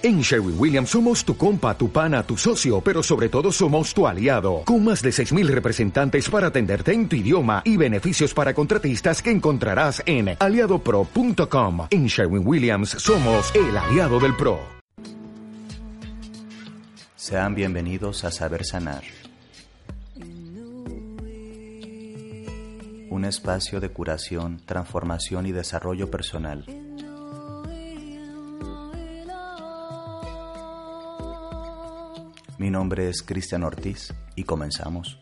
En Sherwin Williams somos tu compa, tu pana, tu socio, pero sobre todo somos tu aliado, con más de 6.000 representantes para atenderte en tu idioma y beneficios para contratistas que encontrarás en aliadopro.com. En Sherwin Williams somos el aliado del PRO. Sean bienvenidos a Saber Sanar, un espacio de curación, transformación y desarrollo personal Mi nombre es Cristian Ortiz y comenzamos.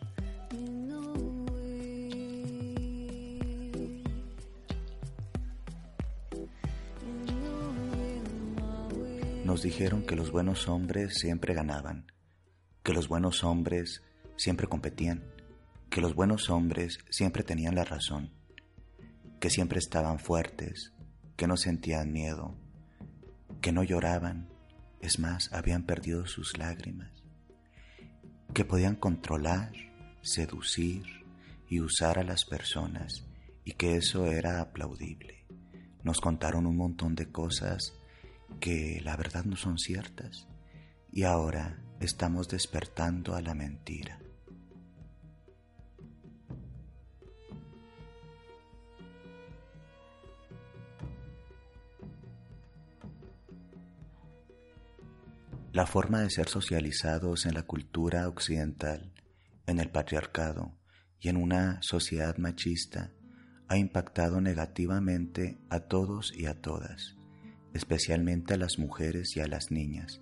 Nos dijeron que los buenos hombres siempre ganaban, que los buenos hombres siempre competían, que los buenos hombres siempre tenían la razón, que siempre estaban fuertes, que no sentían miedo, que no lloraban, es más, habían perdido sus lágrimas que podían controlar, seducir y usar a las personas y que eso era aplaudible. Nos contaron un montón de cosas que la verdad no son ciertas y ahora estamos despertando a la mentira. La forma de ser socializados en la cultura occidental, en el patriarcado y en una sociedad machista ha impactado negativamente a todos y a todas, especialmente a las mujeres y a las niñas,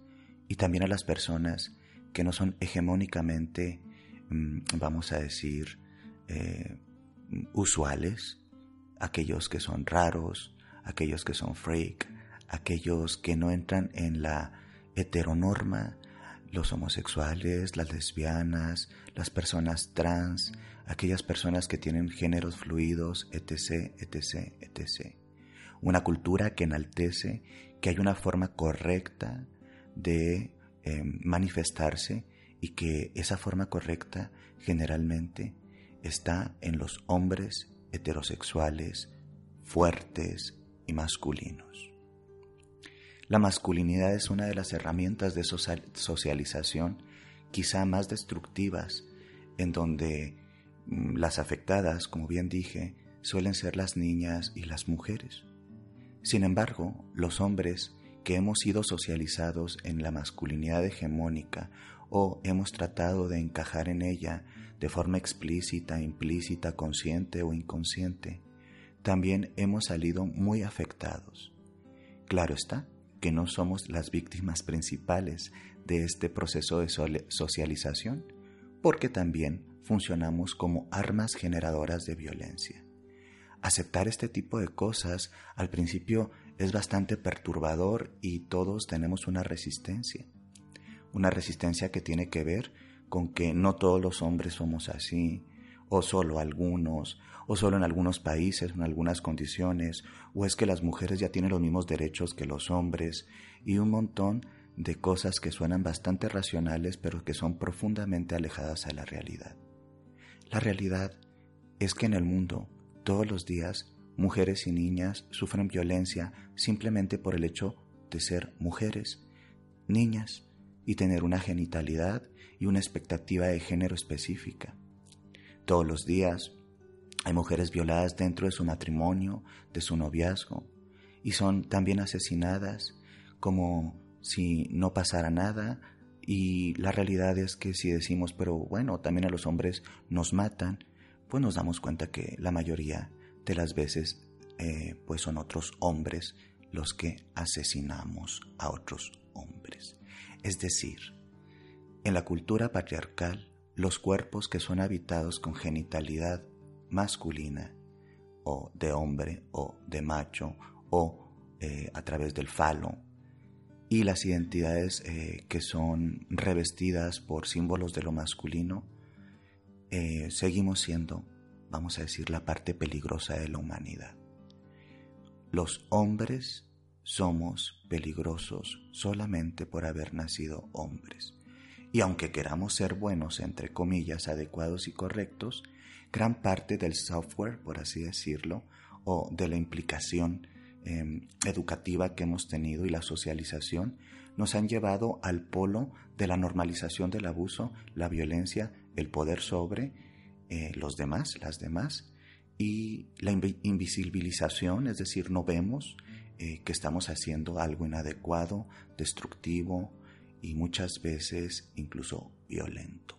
y también a las personas que no son hegemónicamente, mm, vamos a decir, eh, usuales, aquellos que son raros, aquellos que son freak, aquellos que no entran en la heteronorma, los homosexuales, las lesbianas, las personas trans, aquellas personas que tienen géneros fluidos, etc., etc., etc. Una cultura que enaltece que hay una forma correcta de em, manifestarse y que esa forma correcta generalmente está en los hombres heterosexuales, fuertes y masculinos. La masculinidad es una de las herramientas de socialización quizá más destructivas, en donde mm, las afectadas, como bien dije, suelen ser las niñas y las mujeres. Sin embargo, los hombres que hemos sido socializados en la masculinidad hegemónica o hemos tratado de encajar en ella de forma explícita, implícita, consciente o inconsciente, también hemos salido muy afectados. Claro está, que no somos las víctimas principales de este proceso de socialización, porque también funcionamos como armas generadoras de violencia. Aceptar este tipo de cosas al principio es bastante perturbador y todos tenemos una resistencia. Una resistencia que tiene que ver con que no todos los hombres somos así, o solo algunos, o solo en algunos países, en algunas condiciones, o es que las mujeres ya tienen los mismos derechos que los hombres, y un montón de cosas que suenan bastante racionales, pero que son profundamente alejadas a la realidad. La realidad es que en el mundo, todos los días, mujeres y niñas sufren violencia simplemente por el hecho de ser mujeres, niñas, y tener una genitalidad y una expectativa de género específica. Todos los días hay mujeres violadas dentro de su matrimonio, de su noviazgo, y son también asesinadas como si no pasara nada. Y la realidad es que si decimos, pero bueno, también a los hombres nos matan, pues nos damos cuenta que la mayoría de las veces eh, pues son otros hombres los que asesinamos a otros hombres. Es decir, en la cultura patriarcal los cuerpos que son habitados con genitalidad masculina o de hombre o de macho o eh, a través del falo y las identidades eh, que son revestidas por símbolos de lo masculino, eh, seguimos siendo, vamos a decir, la parte peligrosa de la humanidad. Los hombres somos peligrosos solamente por haber nacido hombres. Y aunque queramos ser buenos, entre comillas, adecuados y correctos, gran parte del software, por así decirlo, o de la implicación em, educativa que hemos tenido y la socialización, nos han llevado al polo de la normalización del abuso, la violencia, el poder sobre eh, los demás, las demás, y la invisibilización, es decir, no vemos eh, que estamos haciendo algo inadecuado, destructivo y muchas veces incluso violento.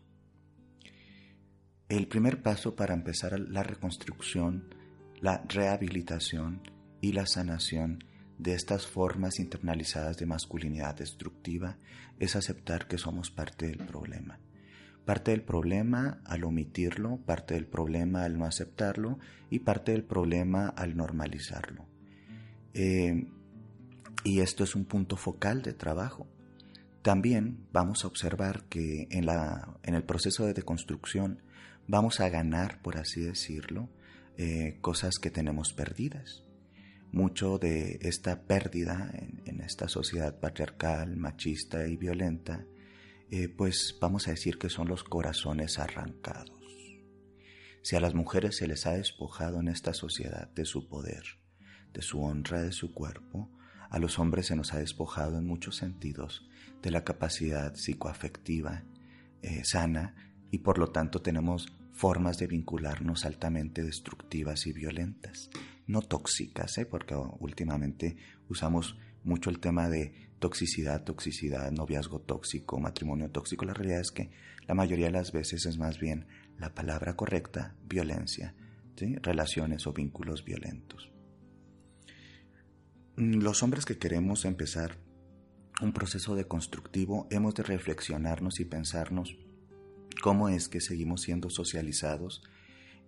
El primer paso para empezar la reconstrucción, la rehabilitación y la sanación de estas formas internalizadas de masculinidad destructiva es aceptar que somos parte del problema. Parte del problema al omitirlo, parte del problema al no aceptarlo y parte del problema al normalizarlo. Eh, y esto es un punto focal de trabajo. También vamos a observar que en, la, en el proceso de deconstrucción vamos a ganar, por así decirlo, eh, cosas que tenemos perdidas mucho de esta pérdida en, esta sociedad patriarcal, machista y violenta, eh, pues vamos a decir que son los corazones arrancados. Si a las mujeres se les ha despojado en esta sociedad de su poder, de su honra, de su cuerpo, a los hombres se nos ha despojado en muchos sentidos de la capacidad psicoafectiva eh, sana y por lo tanto tenemos formas de vincularnos altamente destructivas y violentas no tóxicas, ¿eh? porque últimamente usamos mucho el tema de toxicidad, toxicidad, noviazgo tóxico, matrimonio tóxico. La realidad es que la mayoría de las veces es más bien la palabra correcta, violencia, relaciones o vínculos violentos. Mm, los hombres que queremos empezar un proceso de constructivo hemos de reflexionarnos y pensarnos cómo es que seguimos siendo socializados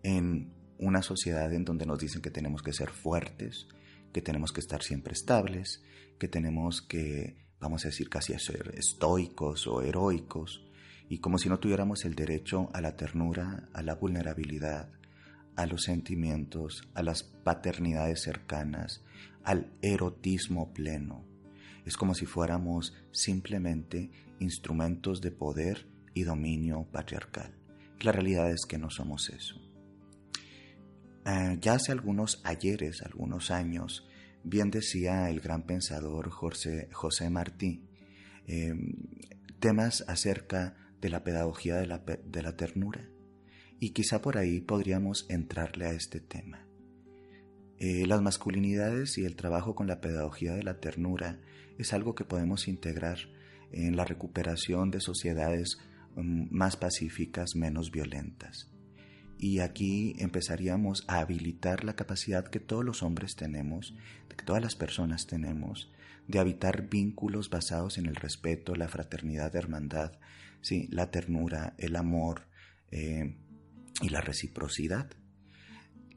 en una sociedad en donde nos dicen que tenemos que ser fuertes, que tenemos que estar siempre estables, que tenemos que, vamos a decir, casi ser estoicos o heroicos, y como si no tuviéramos el derecho a la ternura, a la vulnerabilidad, a los sentimientos, a las paternidades cercanas, al erotismo pleno. Es como si fuéramos simplemente instrumentos de poder y dominio patriarcal. La realidad es que no somos eso. Eh, ya hace algunos ayeres, algunos años, bien decía el gran pensador José, Martí, em, temas acerca de la pedagogía de la, ternura. Y quizá por ahí podríamos entrarle a este tema. Eh, las masculinidades y el trabajo con la pedagogía de la ternura es algo que podemos integrar en la recuperación de sociedades mm, más pacíficas, menos violentas. Y aquí empezaríamos a habilitar la capacidad que todos los hombres tenemos, que todas las personas tenemos, de habitar vínculos basados en el respeto, la fraternidad, la hermandad, ¿sí? la ternura, el amor eh, y la reciprocidad.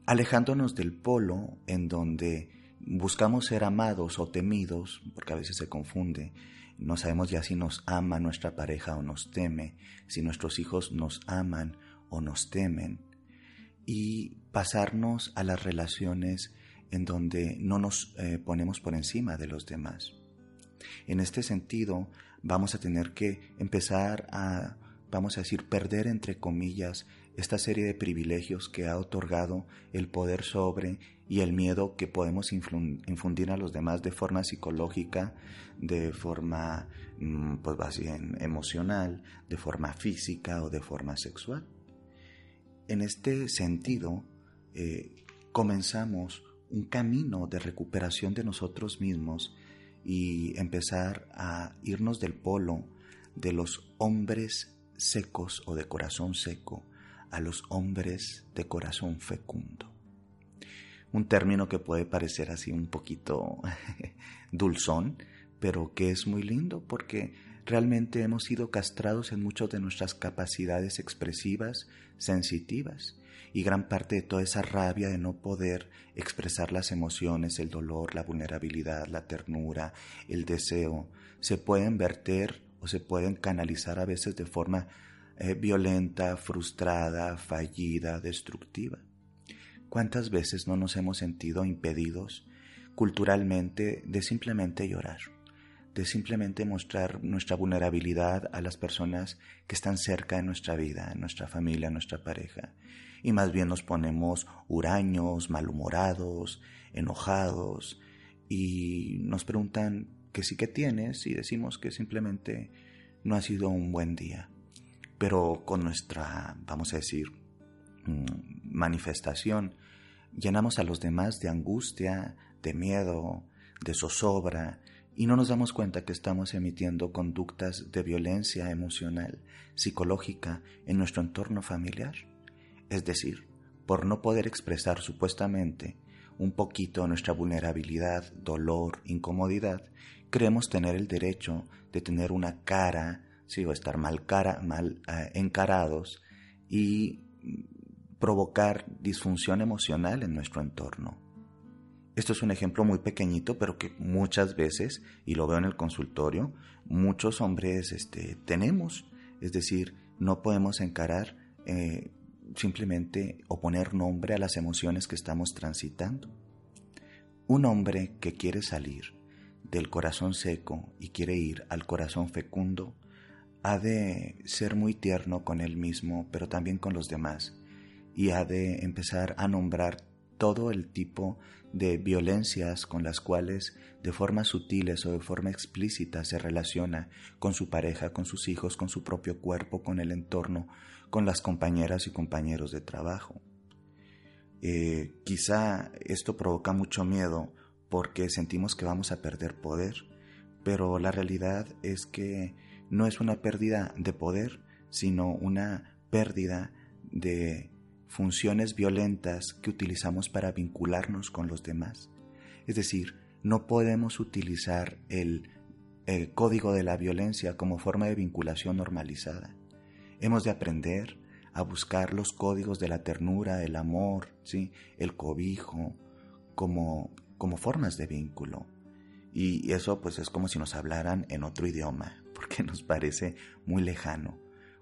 Alejándonos del polo en donde buscamos ser amados o temidos, porque a veces se confunde, no sabemos ya si nos ama nuestra pareja o nos teme, si nuestros hijos nos aman o nos temen y pasarnos a las relaciones en donde no nos eh, ponemos por encima de los demás. En este sentido, vamos a tener que empezar a, vamos a decir, perder entre comillas esta serie de privilegios que ha otorgado el poder sobre y el miedo que podemos infundir a los demás de forma psicológica, de forma mm, pues emocional, de forma física o de forma sexual. En este sentido, eh, comenzamos un camino de recuperación de nosotros mismos y empezar a irnos del polo de los hombres secos o de corazón seco a los hombres de corazón fecundo. Un término que puede parecer así un poquito dulzón, pero que es muy lindo porque realmente hemos sido castrados en muchas de nuestras capacidades expresivas, sensitivas, y gran parte de toda esa rabia de no poder expresar las emociones, el dolor, la vulnerabilidad, la ternura, el deseo, se pueden verter o se pueden canalizar a veces de forma eh, violenta, frustrada, fallida, destructiva. ¿Cuántas veces no nos hemos sentido impedidos culturalmente de simplemente llorar? de simplemente mostrar nuestra vulnerabilidad a las personas que están cerca de nuestra vida, en nuestra familia, en nuestra pareja. Y más bien nos ponemos huraños, malhumorados, enojados y nos preguntan que sí que tienes y decimos que simplemente no ha sido un buen día. Pero con nuestra, vamos a decir, mm, manifestación, llenamos a los demás de angustia, de miedo, de zozobra, y no nos damos cuenta que estamos emitiendo conductas de violencia emocional, psicológica en nuestro entorno familiar. Es decir, por no poder expresar supuestamente un poquito nuestra vulnerabilidad, dolor, incomodidad, creemos tener el derecho de tener una cara, sí, o estar mal cara, mal eh, encarados y provocar disfunción emocional en nuestro entorno. Esto es un ejemplo muy pequeñito, pero que muchas veces, y lo veo en el consultorio, muchos hombres este, tenemos. Es decir, no podemos encarar eh, simplemente o poner nombre a las emociones que estamos transitando. Un hombre que quiere salir del corazón seco y quiere ir al corazón fecundo, ha de ser muy tierno con él mismo, pero también con los demás, y ha de empezar a nombrar todo el tipo de violencias con las cuales de formas sutiles o de forma explícita se relaciona con su pareja, con sus hijos, con su propio cuerpo, con el entorno, con las compañeras y compañeros de trabajo. Eh, quizá esto provoca mucho miedo porque sentimos que vamos a perder poder, pero la realidad es que no es una pérdida de poder, sino una pérdida de funciones violentas que utilizamos para vincularnos con los demás. Es decir, no podemos utilizar el, código de la violencia como forma de vinculación normalizada. Hemos de aprender a buscar los códigos de la ternura, el amor, ¿sí? el cobijo, como, como formas de vínculo. Y eso pues es como si nos hablaran en otro idioma, porque nos parece muy lejano.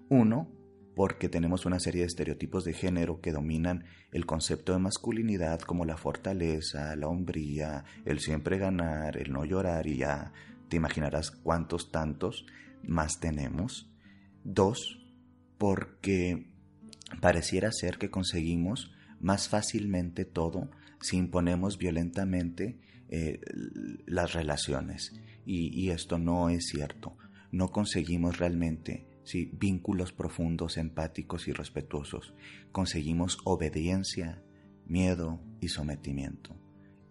Uno, porque tenemos una serie de estereotipos de género que dominan el concepto de masculinidad como la fortaleza, la hombría, el siempre ganar, el no llorar y ya te imaginarás cuántos tantos más tenemos. Dos, porque pareciera ser que conseguimos más fácilmente todo si imponemos violentamente eh, las relaciones. y esto no es cierto. No conseguimos realmente ¿sí? vínculos profundos, empáticos y respetuosos. Conseguimos obediencia, miedo y sometimiento.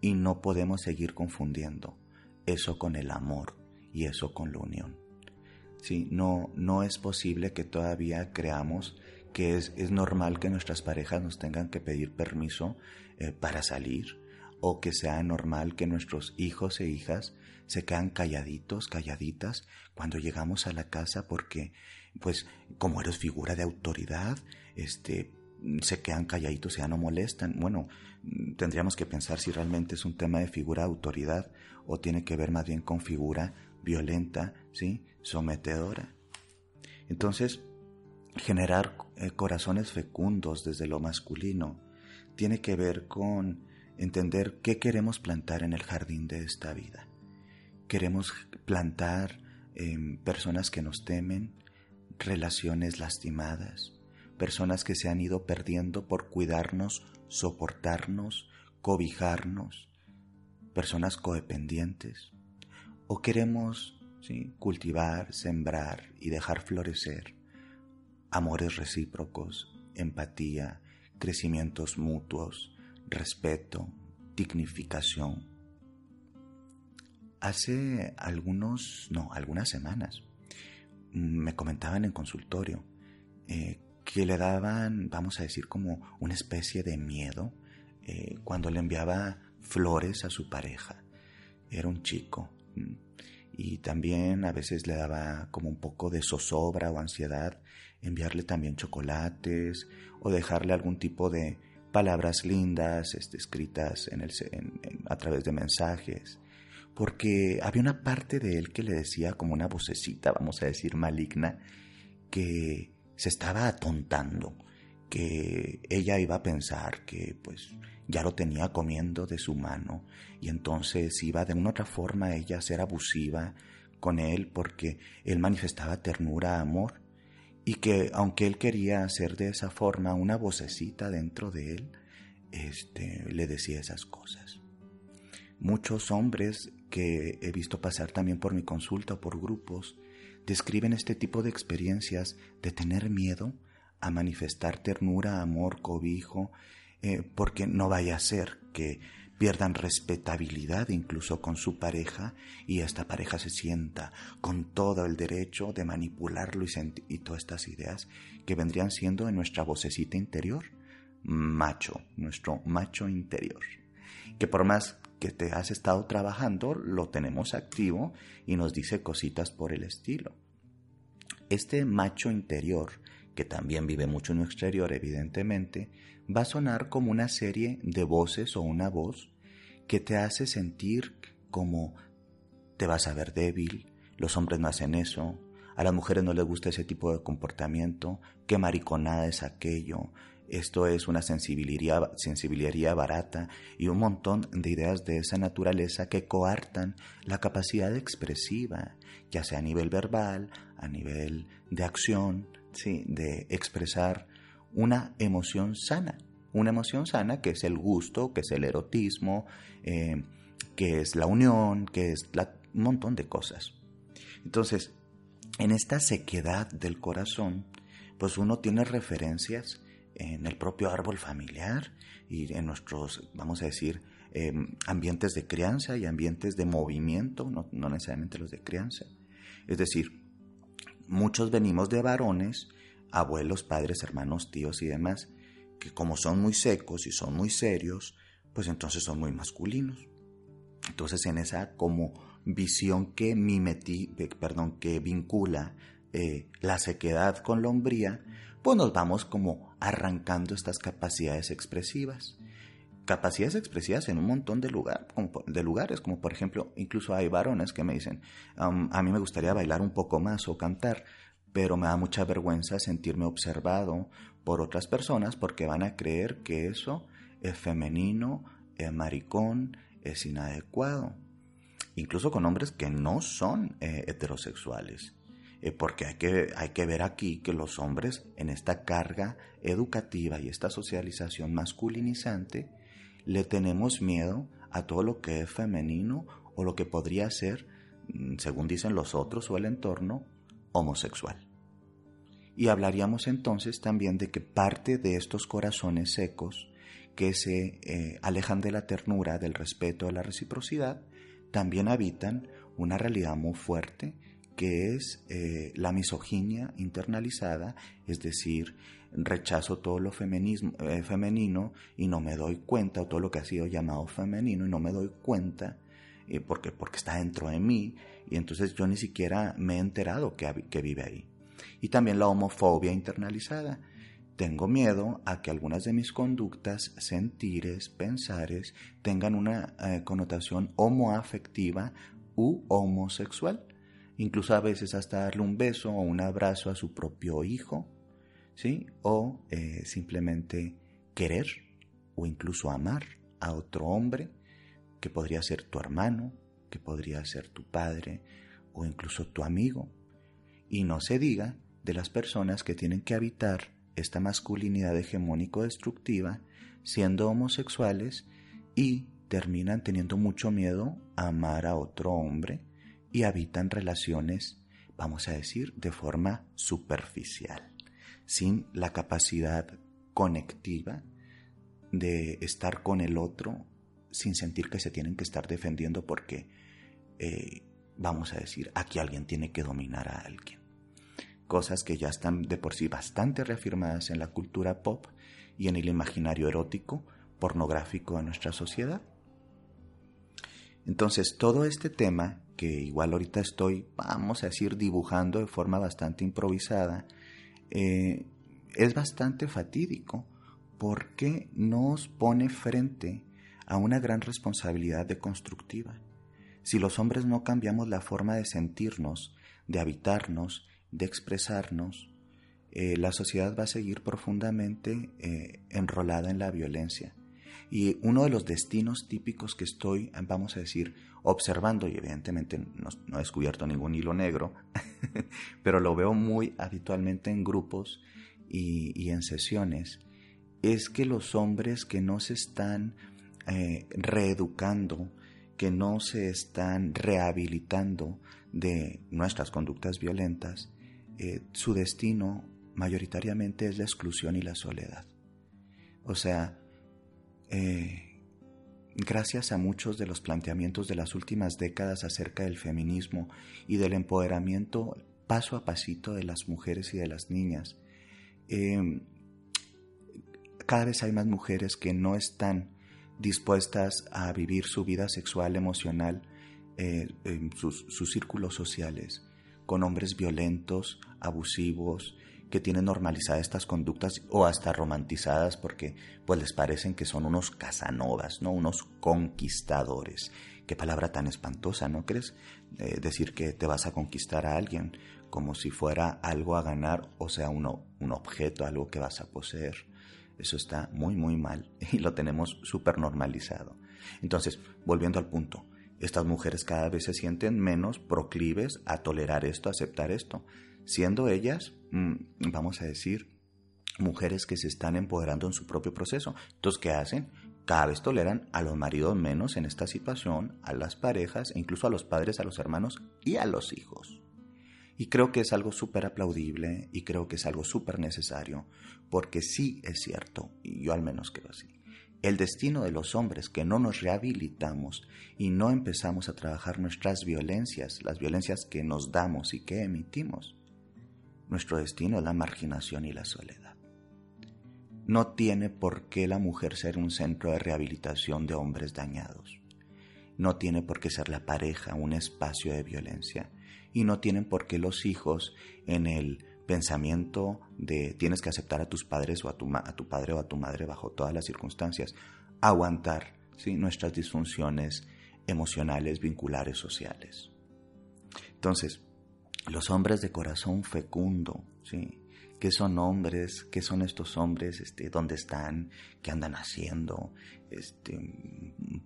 Y no podemos seguir confundiendo eso con el amor y eso con la unión. ¿Sí? No, no es posible que todavía creamos que es, normal que nuestras parejas nos tengan que pedir permiso eh, para salir o que sea normal que nuestros hijos e hijas se quedan calladitos, calladitas cuando llegamos a la casa porque pues como eres figura de autoridad, este, se quedan calladitos, ya no molestan. Bueno, tendríamos que pensar si realmente es un tema de figura de autoridad o tiene que ver más bien con figura violenta, ¿sí? Sometedora. Entonces, generar eh, corazones fecundos desde lo masculino tiene que ver con entender qué queremos plantar en el jardín de esta vida. Queremos plantar em, personas que nos temen, relaciones lastimadas, personas que se han ido perdiendo por cuidarnos, soportarnos, cobijarnos, personas codependientes. O queremos cultivar, sembrar y dejar florecer amores recíprocos, empatía, crecimientos mutuos, respeto, dignificación. Hace algunos, no, algunas semanas, me comentaban en consultorio eh, que le daban, vamos a decir, como una especie de miedo eh, cuando le enviaba flores a su pareja. Era un chico. Y también a veces le daba como un poco de zozobra o ansiedad enviarle también chocolates o dejarle algún tipo de palabras lindas este, escritas en el, a través de mensajes porque había una parte de él que le decía como una vocecita, vamos a decir, maligna, que se estaba atontando, que ella iba a pensar que pues ya lo tenía comiendo de su mano y entonces iba de una otra forma ella a ser abusiva con él porque él manifestaba ternura, amor y que aunque él quería hacer de esa forma una vocecita dentro de él, este le decía esas cosas. Muchos hombres que he visto pasar también por mi consulta o por grupos, describen este tipo de experiencias de tener miedo a manifestar ternura, amor, cobijo, eh, porque no vaya a ser que pierdan respetabilidad incluso con su pareja y esta pareja se sienta con todo el derecho de manipularlo y, y todas estas ideas que vendrían siendo en nuestra vocecita interior, macho, nuestro macho interior, que por más que te has estado trabajando, lo tenemos activo y nos dice cositas por el estilo. Este macho interior, que también vive mucho en nuestro exterior, evidentemente, va a sonar como una serie de voces o una voz que te hace sentir como te vas a ver débil, los hombres no hacen eso, a las mujeres no les gusta ese tipo de comportamiento, qué mariconada es aquello, esto es una sensibilidad, sensibilidad barata y un montón de ideas de esa naturaleza que coartan la capacidad expresiva, ya sea a nivel verbal, a nivel de acción, ¿sí? de expresar una emoción sana. Una emoción sana que es el gusto, que es el erotismo, eh, que es la unión, que es un montón de cosas. Entonces, en esta sequedad del corazón, pues uno tiene referencias en el propio árbol familiar y en nuestros, vamos a decir, em, ambientes de crianza y ambientes de movimiento, no, no necesariamente los de crianza. Es decir, muchos venimos de varones, abuelos, padres, hermanos, tíos y demás, que como son muy secos y son muy serios, pues entonces son muy masculinos. Entonces en esa como visión que mimeti, perdón, que vincula eh, la sequedad con la hombría, pues nos vamos como arrancando estas capacidades expresivas. Capacidades expresivas en un montón de, lugar, de lugares, como por ejemplo, incluso hay varones que me dicen, a mí me gustaría bailar un poco más o cantar, pero me da mucha vergüenza sentirme observado por otras personas porque van a creer que eso es femenino, es maricón, es inadecuado. Incluso con hombres que no son eh, heterosexuales. Eh, porque hay que, hay que ver aquí que los hombres en esta carga educativa y esta socialización masculinizante le tenemos miedo a todo lo que es femenino o lo que podría ser, mm, según dicen los otros o el entorno, homosexual. Y hablaríamos entonces también de que parte de estos corazones secos que se eh, alejan de la ternura, del respeto, de la reciprocidad, también habitan una realidad muy fuerte que es eh, la misoginia internalizada, es decir, rechazo todo lo eh, femenino y no me doy cuenta, o todo lo que ha sido llamado femenino y no me doy cuenta eh, porque, porque está dentro de mí y entonces yo ni siquiera me he enterado que, que vive ahí. Y también la homofobia internalizada. Tengo miedo a que algunas de mis conductas, sentires, pensares, tengan una connotación homoafectiva u homosexual incluso a veces hasta darle un beso o un abrazo a su propio hijo, ¿sí? O eh, simplemente querer o incluso amar a otro hombre, que podría ser tu hermano, que podría ser tu padre o incluso tu amigo. Y no se diga de las personas que tienen que habitar esta masculinidad hegemónico destructiva siendo homosexuales y terminan teniendo mucho miedo a amar a otro hombre y habitan relaciones, vamos a decir, de forma superficial, sin la capacidad conectiva de estar con el otro sin sentir que se tienen que estar defendiendo porque, eh, vamos a decir, aquí alguien tiene que dominar a alguien. Cosas que ya están de por sí bastante reafirmadas en la cultura pop y en el imaginario erótico, pornográfico de nuestra sociedad. Entonces, todo este tema que igual ahorita estoy, vamos a decir, dibujando de forma bastante improvisada, eh, es bastante fatídico porque nos pone frente a una gran responsabilidad deconstructiva. Si los hombres no cambiamos la forma de sentirnos, de habitarnos, de expresarnos, eh, la sociedad va a seguir profundamente eh, enrolada en la violencia. Y uno de los destinos típicos que estoy, vamos a decir, observando, y evidentemente no, he descubierto ningún hilo negro, pero lo veo muy habitualmente en grupos y, en sesiones, es que los hombres que no se están eh, reeducando, que no se están rehabilitando de nuestras conductas violentas, eh, su destino mayoritariamente es la exclusión y la soledad. O sea, eh, gracias a muchos de los planteamientos de las últimas décadas acerca del feminismo y del empoderamiento paso a pasito de las mujeres y de las niñas, eh, cada vez hay más mujeres que no están dispuestas a vivir su vida sexual, emocional, eh, en sus, círculos sociales, con hombres violentos, abusivos, que tienen normalizadas estas conductas o hasta romantizadas porque pues les parecen que son unos casanovas, ¿no? Unos conquistadores. Qué palabra tan espantosa, ¿no crees? Eh, decir que te vas a conquistar a alguien como si fuera algo a ganar, o sea, un objeto, algo que vas a poseer. Eso está muy, muy mal y lo tenemos súper normalizado. Entonces, volviendo al punto, estas mujeres cada vez se sienten menos proclives a tolerar esto, a aceptar esto, siendo ellas, vamos a decir, mujeres que se están empoderando en su propio proceso. Entonces, ¿qué hacen? Cada vez toleran a los maridos menos en esta situación, a las parejas, incluso a los padres, a los hermanos y a los hijos. Y creo que es algo súper aplaudible y creo que es algo súper necesario, porque sí es cierto, y yo al menos creo así. El destino de los hombres que no nos rehabilitamos y no empezamos a trabajar nuestras violencias, las violencias que nos damos y que emitimos, nuestro destino es la marginación y la soledad. No tiene por qué la mujer ser un centro de rehabilitación de hombres dañados. No tiene por qué ser la pareja un espacio de violencia y no tienen por qué los hijos en el pensamiento de tienes que aceptar a tus padres o a tu, a tu padre o a tu madre bajo todas las circunstancias, aguantar ¿sí? nuestras disfunciones emocionales, vinculares, sociales. Entonces, los hombres de corazón fecundo, ¿sí? ¿Qué son hombres? ¿Qué son estos hombres? Este, ¿Dónde están? ¿Qué andan haciendo? Este,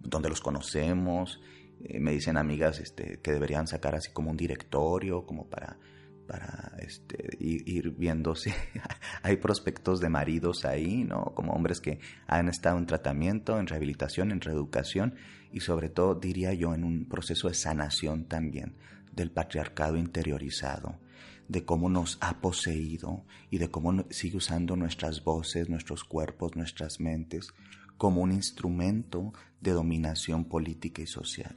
¿Dónde los conocemos? Eh, me dicen amigas este, que deberían sacar así como un directorio, como para, para este, ir, viendo si hay prospectos de maridos ahí, ¿no? Como hombres que han estado en tratamiento, en rehabilitación, en reeducación y sobre todo, diría yo, en un proceso de sanación también del patriarcado interiorizado de cómo nos ha poseído y de cómo sigue usando nuestras voces, nuestros cuerpos, nuestras mentes como un instrumento de dominación política y social.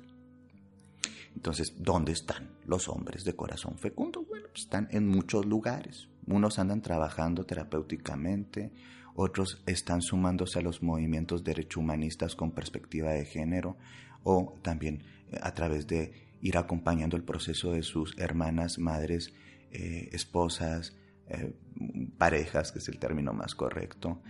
Entonces, ¿dónde están los hombres de corazón fecundo? Bueno, están en muchos lugares. Unos andan trabajando terapéuticamente, otros están sumándose a los movimientos derecho-humanistas con perspectiva de género o también a través de ir acompañando el proceso de sus hermanas, madres, eh, esposas, eh, parejas, que es el término más correcto,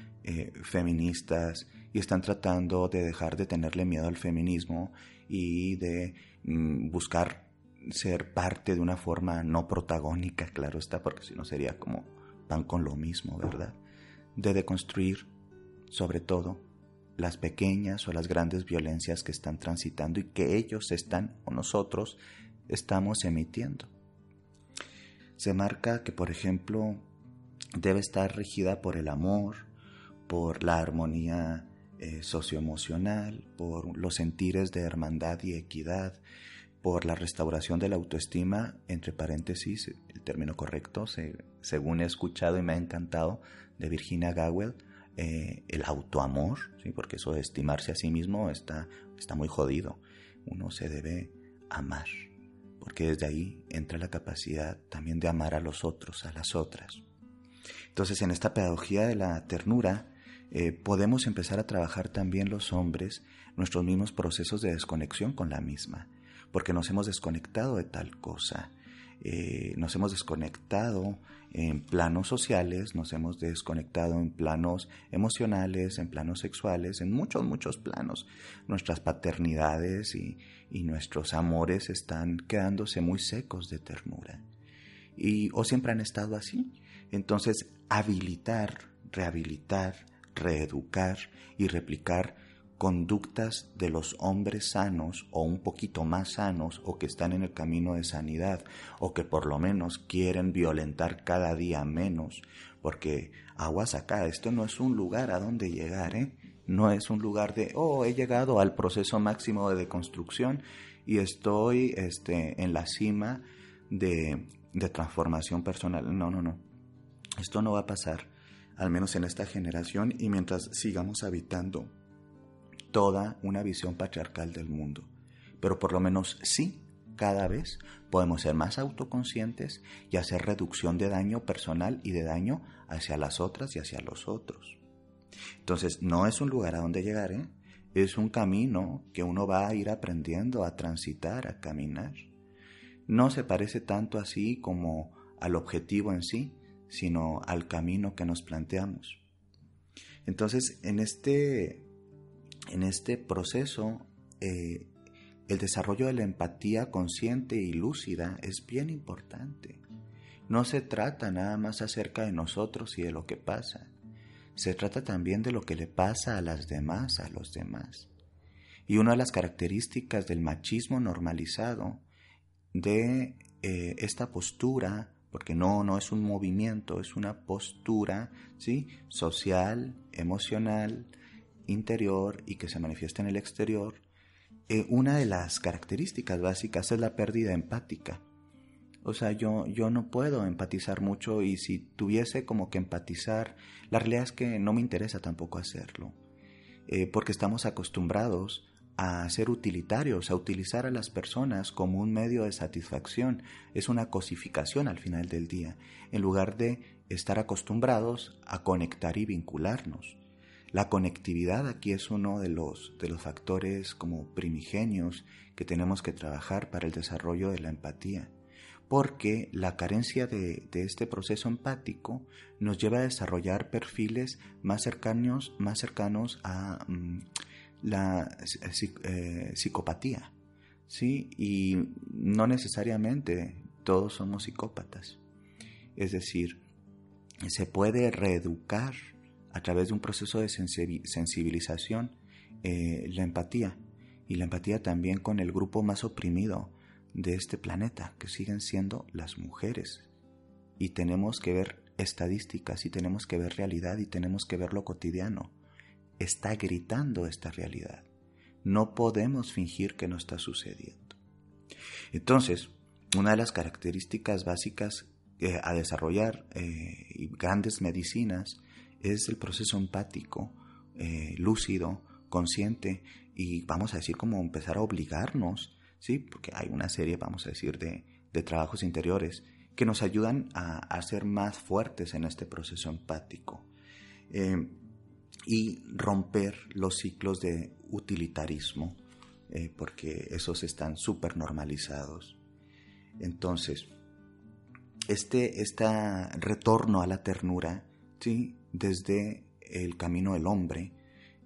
feministas, y están tratando de dejar de tenerle miedo al feminismo y de mm, buscar ser parte de una forma no protagónica, claro está, porque si no sería como pan con lo mismo, ¿verdad? De deconstruir, sobre todo, las pequeñas o las grandes violencias que están transitando y que ellos están o nosotros estamos emitiendo. Se marca que, por ejemplo, debe estar regida por el amor, por la armonía eh, socioemocional, por los sentires de hermandad y equidad, por la restauración de la autoestima, entre paréntesis, el término correcto, según he escuchado y me ha encantado, de Virginia Gawel, eh, el autoamor, ¿sí? porque eso de estimarse a sí mismo está, está muy jodido. Uno se debe amar, porque desde ahí entra la capacidad también de amar a los otros, a las otras. Entonces, en esta pedagogía de la ternura, eh, podemos empezar a trabajar también los hombres nuestros mismos procesos de desconexión con la misma, porque nos hemos desconectado de tal cosa, eh, nos hemos desconectado en planos sociales, nos hemos desconectado en planos emocionales, en planos sexuales, en muchos, muchos planos. Nuestras paternidades y, y nuestros amores están quedándose muy secos de ternura. Y, o siempre han estado así. Entonces, habilitar, rehabilitar, reeducar y replicar conductas de los hombres sanos o un poquito más sanos o que están en el camino de sanidad o que por lo menos quieren violentar cada día menos porque aguas acá, esto no es un lugar a donde llegar, ¿eh? no es un lugar de, oh, he llegado al proceso máximo de deconstrucción y estoy este, en la cima de, de transformación personal. No, no, no. Esto no va a pasar, al menos en esta generación y mientras sigamos habitando toda una visión patriarcal del mundo. Pero por lo menos sí, cada vez podemos ser más autoconscientes y hacer reducción de daño personal y de daño hacia las otras y hacia los otros. Entonces, no es un lugar a donde llegar, ¿eh? es un camino que uno va a ir aprendiendo a transitar, a caminar. No se parece tanto así como al objetivo en sí, sino al camino que nos planteamos. Entonces, en este, en este proceso, eh, el desarrollo de la empatía consciente y lúcida es bien importante. No se trata nada más acerca de nosotros y de lo que pasa, se trata también de lo que le pasa a las demás, a los demás. Y una de las características del machismo normalizado, de eh, esta postura, porque no, no es un movimiento, es una postura ¿sí? social, emocional, interior y que se manifiesta en el exterior, eh, una de las características básicas es la pérdida empática. O sea, yo, yo no puedo empatizar mucho y si tuviese como que empatizar, la realidad es que no me interesa tampoco hacerlo, eh, porque estamos acostumbrados a ser utilitarios, a utilizar a las personas como un medio de satisfacción. Es una cosificación al final del día, en lugar de estar acostumbrados a conectar y vincularnos. La conectividad aquí es uno de los, de los factores como primigenios que tenemos que trabajar para el desarrollo de la empatía porque la carencia de, este proceso empático nos lleva a desarrollar perfiles más cercanos, más cercanos a mm, la eh, psicopatía. ¿sí? Y no necesariamente todos somos psicópatas. Es decir, se puede reeducar a través de un proceso de sensibilización eh, la empatía y la empatía también con el grupo más oprimido, de este planeta, que siguen siendo las mujeres. Y tenemos que ver estadísticas y tenemos que ver realidad y tenemos que ver lo cotidiano. Está gritando esta realidad. No podemos fingir que no está sucediendo. Entonces, una de las características básicas eh, a desarrollar eh, grandes medicinas es el proceso empático, eh, lúcido, consciente y vamos a decir como empezar a obligarnos ¿sí? Porque hay una serie, vamos a decir, de, trabajos interiores que nos ayudan a, ser más fuertes en este proceso empático eh, y romper los ciclos de utilitarismo, eh, porque esos están súper normalizados. Entonces, este retorno a la ternura, ¿sí? Desde el camino del hombre,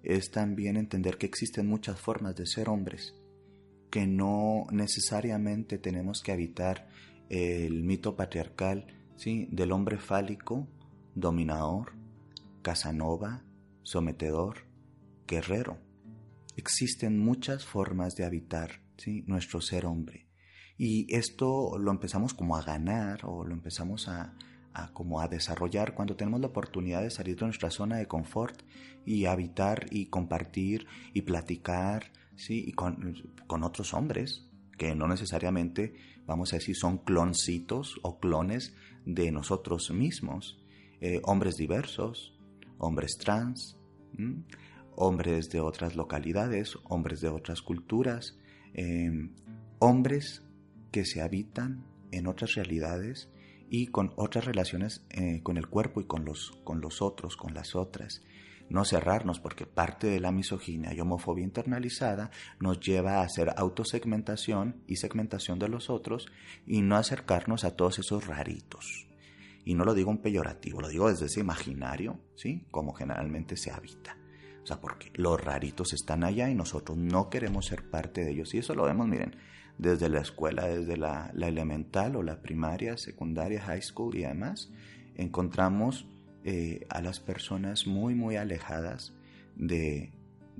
es también entender que existen muchas formas de ser hombres que no necesariamente tenemos que habitar el mito patriarcal ¿sí? del hombre fálico, dominador, casanova, sometedor, guerrero. Existen muchas formas de habitar ¿sí? nuestro ser hombre. Y esto lo empezamos como a ganar o lo empezamos a, a, como a desarrollar cuando tenemos la oportunidad de salir de nuestra zona de confort y habitar y compartir y platicar ¿sí? y con, otros hombres que no necesariamente, vamos a decir, son cloncitos o clones de nosotros mismos. Eh, hombres diversos, hombres trans, hombres de otras localidades, hombres de otras culturas, em, hombres que se habitan en otras realidades y con otras relaciones eh, con el cuerpo y con los, con los otros, con las otras no cerrarnos, porque parte de la misoginia y homofobia internalizada nos lleva a hacer autosegmentación y segmentación de los otros y no acercarnos a todos esos raritos. Y no lo digo en peyorativo, lo digo desde ese imaginario, ¿sí? Como generalmente se habita. O sea, porque los raritos están allá y nosotros no queremos ser parte de ellos. Y eso lo vemos, miren, desde la escuela, desde la, elemental o la primaria, secundaria, high school y además, encontramos eh, a las personas muy, muy alejadas de,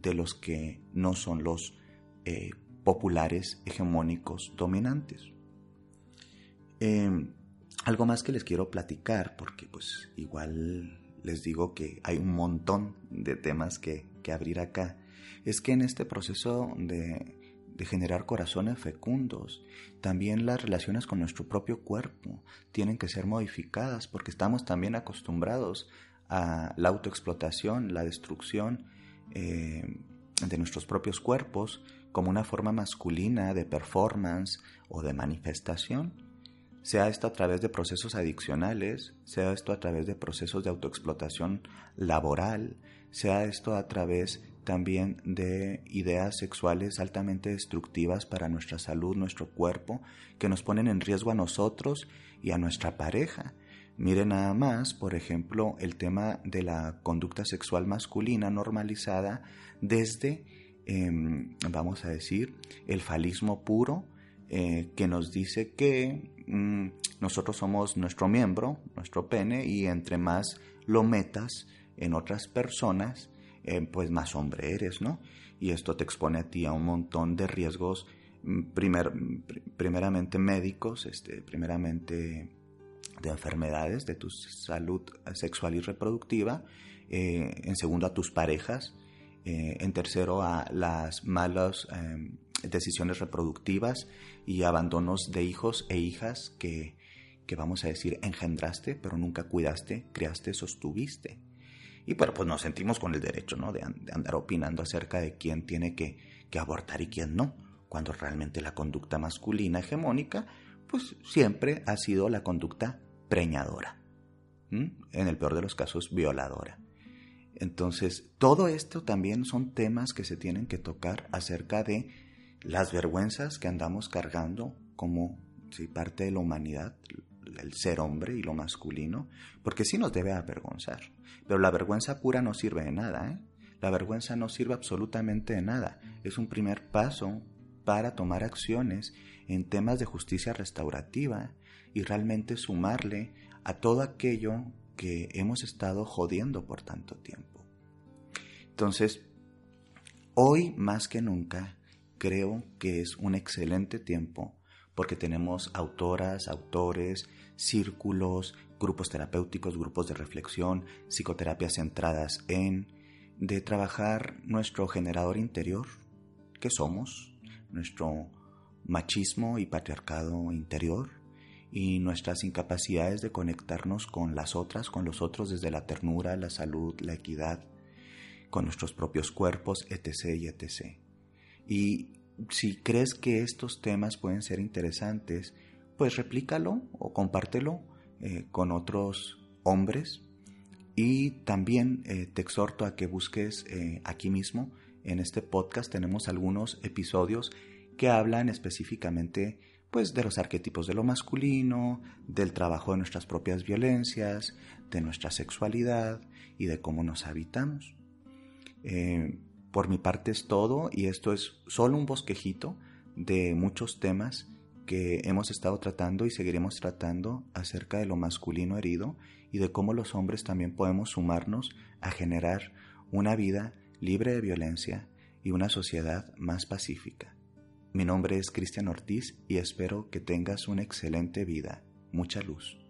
los que no son los eh, populares, hegemónicos, dominantes. Em, algo más que les quiero platicar, porque pues igual les digo que hay un montón de temas que, que abrir acá es que en este proceso de, de generar corazones fecundos, también las relaciones con nuestro propio cuerpo tienen que ser modificadas porque estamos también acostumbrados a la autoexplotación, la destrucción eh, de nuestros propios cuerpos como una forma masculina de performance o de manifestación, sea esto a través de procesos adiccionales, sea esto a través de procesos de autoexplotación laboral, sea esto a través también de ideas sexuales altamente destructivas para nuestra salud, nuestro cuerpo, que nos ponen en riesgo a nosotros y a nuestra pareja. Mire nada más, por ejemplo, el tema de la conducta sexual masculina normalizada desde, em, vamos a decir, el falismo puro, eh, que nos dice que mm, nosotros somos nuestro miembro, nuestro pene, y entre más lo metas en otras personas, eh, pues más hombre eres, ¿no? Y esto te expone a ti a un montón de riesgos, mm, primer, primeramente médicos, este, primeramente de enfermedades de tu salud sexual y reproductiva, eh, en segundo a tus parejas, eh, en tercero a las malas em, decisiones reproductivas y abandonos de hijos e hijas que, que, vamos a decir, engendraste, pero nunca cuidaste, creaste, sostuviste. Y bueno, pues nos sentimos con el derecho ¿no? de, andar opinando acerca de quién tiene que, que abortar y quién no, cuando realmente la conducta masculina hegemónica pues siempre ha sido la conducta preñadora, en el peor de los casos violadora. Entonces, todo esto también son temas que se tienen que tocar acerca de las vergüenzas que andamos cargando como si parte de la humanidad, el ser hombre y lo masculino, porque sí nos debe avergonzar. Pero la vergüenza pura no sirve de nada, ¿eh? La vergüenza no sirve absolutamente de nada. Es un primer paso para tomar acciones en temas de justicia restaurativa y realmente sumarle a todo aquello que hemos estado jodiendo por tanto tiempo. Entonces, hoy más que nunca creo que es un excelente tiempo porque tenemos autoras, autores, círculos, grupos terapéuticos, grupos de reflexión, psicoterapias centradas en de trabajar nuestro generador interior, que somos, nuestro machismo y patriarcado interior y nuestras incapacidades de conectarnos con las otras, con los otros desde la ternura, la salud, la equidad, con nuestros propios cuerpos, etc. y etc. Y si crees que estos temas pueden ser interesantes, pues replícalo o compártelo eh, con otros hombres y también eh, te exhorto a que busques eh, aquí mismo en este podcast tenemos algunos episodios que hablan específicamente pues de los arquetipos de lo masculino, del trabajo de nuestras propias violencias, de nuestra sexualidad y de cómo nos habitamos. Eh, por mi parte es todo y esto es solo un bosquejito de muchos temas que hemos estado tratando y seguiremos tratando acerca de lo masculino herido y de cómo los hombres también podemos sumarnos a generar una vida libre de violencia y una sociedad más pacífica. Mi nombre es Cristian Ortiz y espero que tengas una excelente vida. Mucha luz.